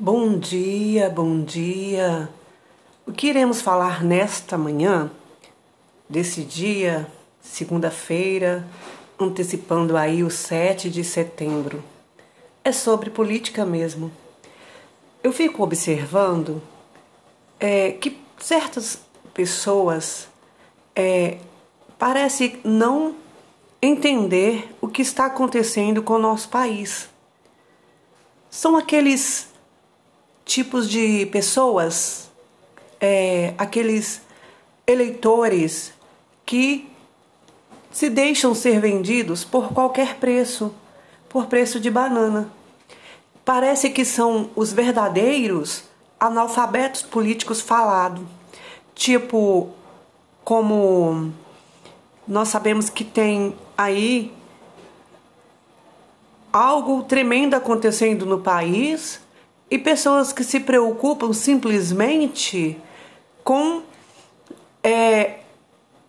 Bom dia, bom dia. O que iremos falar nesta manhã, desse dia, segunda-feira, antecipando aí o 7 de setembro? É sobre política mesmo. Eu fico observando é, que certas pessoas é, parece não entender o que está acontecendo com o nosso país. São aqueles tipos de pessoas, é, aqueles eleitores que se deixam ser vendidos por qualquer preço, por preço de banana. Parece que são os verdadeiros analfabetos políticos falados. Tipo, como nós sabemos que tem aí algo tremendo acontecendo no país e pessoas que se preocupam simplesmente com é,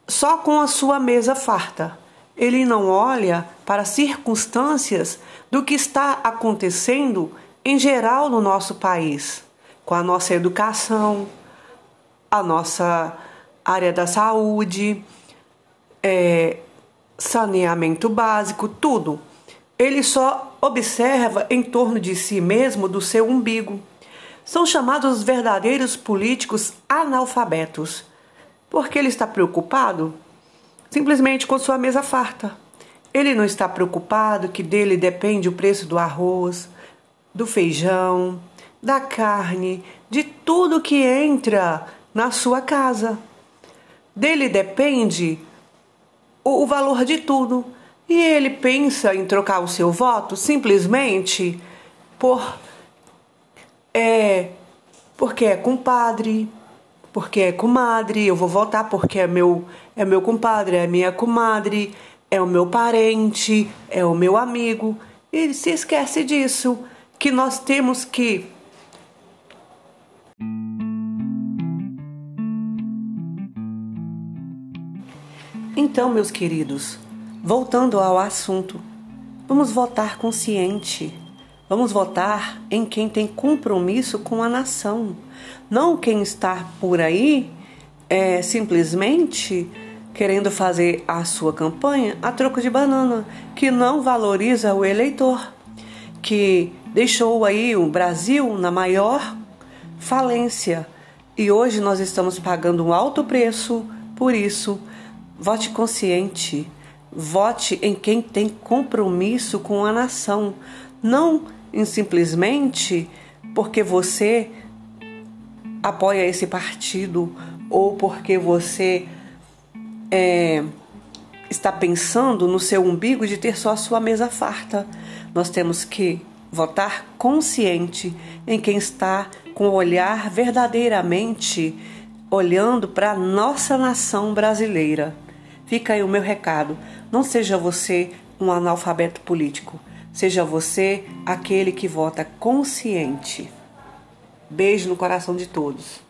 só com a sua mesa farta. Ele não olha para as circunstâncias do que está acontecendo em geral no nosso país, com a nossa educação, a nossa área da saúde, é, saneamento básico, tudo. Ele só observa em torno de si mesmo do seu umbigo. São chamados verdadeiros políticos analfabetos. Porque ele está preocupado simplesmente com sua mesa farta. Ele não está preocupado que dele depende o preço do arroz, do feijão, da carne, de tudo que entra na sua casa. Dele depende o valor de tudo e ele pensa em trocar o seu voto simplesmente por é porque é compadre, porque é comadre, eu vou votar porque é meu é meu compadre, é minha comadre, é o meu parente, é o meu amigo. Ele se esquece disso, que nós temos que Então, meus queridos, Voltando ao assunto, vamos votar consciente. Vamos votar em quem tem compromisso com a nação, não quem está por aí é, simplesmente querendo fazer a sua campanha a troco de banana, que não valoriza o eleitor, que deixou aí o Brasil na maior falência e hoje nós estamos pagando um alto preço por isso. Vote consciente Vote em quem tem compromisso com a nação, não em simplesmente porque você apoia esse partido ou porque você é, está pensando no seu umbigo de ter só a sua mesa farta. Nós temos que votar consciente em quem está com o olhar verdadeiramente olhando para a nossa nação brasileira. Fica aí o meu recado. Não seja você um analfabeto político. Seja você aquele que vota consciente. Beijo no coração de todos.